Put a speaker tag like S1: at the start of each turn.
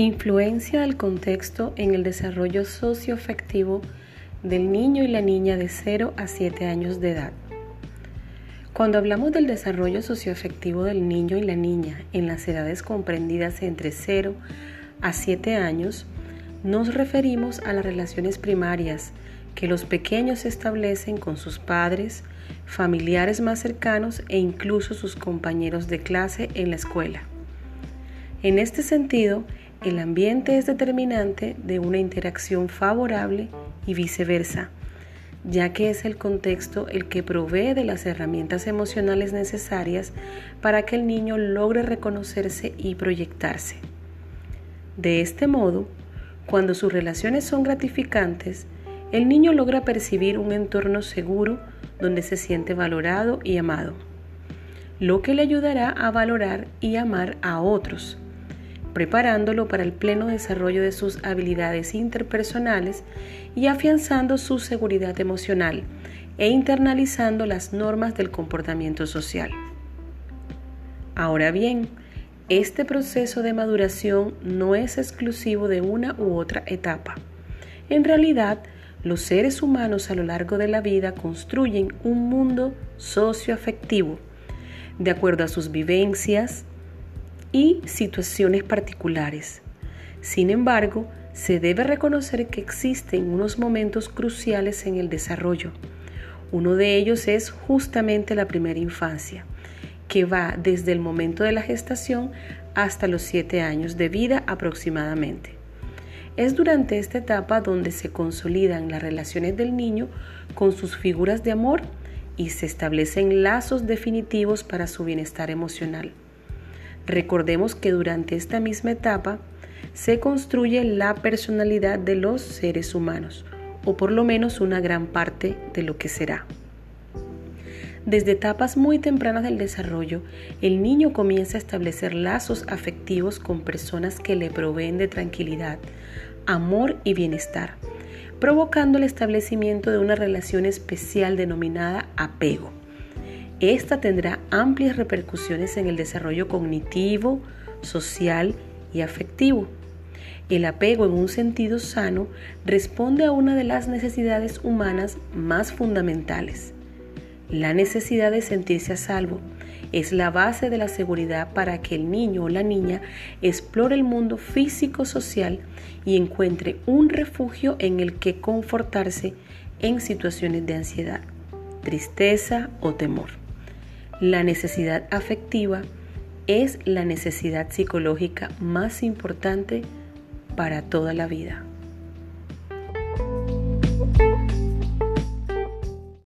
S1: Influencia del contexto en el desarrollo socioafectivo del niño y la niña de 0 a 7 años de edad. Cuando hablamos del desarrollo socioafectivo del niño y la niña en las edades comprendidas entre 0 a 7 años, nos referimos a las relaciones primarias que los pequeños establecen con sus padres, familiares más cercanos e incluso sus compañeros de clase en la escuela. En este sentido, el ambiente es determinante de una interacción favorable y viceversa, ya que es el contexto el que provee de las herramientas emocionales necesarias para que el niño logre reconocerse y proyectarse. De este modo, cuando sus relaciones son gratificantes, el niño logra percibir un entorno seguro donde se siente valorado y amado, lo que le ayudará a valorar y amar a otros preparándolo para el pleno desarrollo de sus habilidades interpersonales y afianzando su seguridad emocional e internalizando las normas del comportamiento social. Ahora bien, este proceso de maduración no es exclusivo de una u otra etapa. En realidad, los seres humanos a lo largo de la vida construyen un mundo socioafectivo, de acuerdo a sus vivencias, y situaciones particulares. Sin embargo, se debe reconocer que existen unos momentos cruciales en el desarrollo. Uno de ellos es justamente la primera infancia, que va desde el momento de la gestación hasta los siete años de vida aproximadamente. Es durante esta etapa donde se consolidan las relaciones del niño con sus figuras de amor y se establecen lazos definitivos para su bienestar emocional. Recordemos que durante esta misma etapa se construye la personalidad de los seres humanos, o por lo menos una gran parte de lo que será. Desde etapas muy tempranas del desarrollo, el niño comienza a establecer lazos afectivos con personas que le proveen de tranquilidad, amor y bienestar, provocando el establecimiento de una relación especial denominada apego. Esta tendrá amplias repercusiones en el desarrollo cognitivo, social y afectivo. El apego en un sentido sano responde a una de las necesidades humanas más fundamentales. La necesidad de sentirse a salvo es la base de la seguridad para que el niño o la niña explore el mundo físico-social y encuentre un refugio en el que confortarse en situaciones de ansiedad, tristeza o temor. La necesidad afectiva es la necesidad psicológica más importante para toda la vida.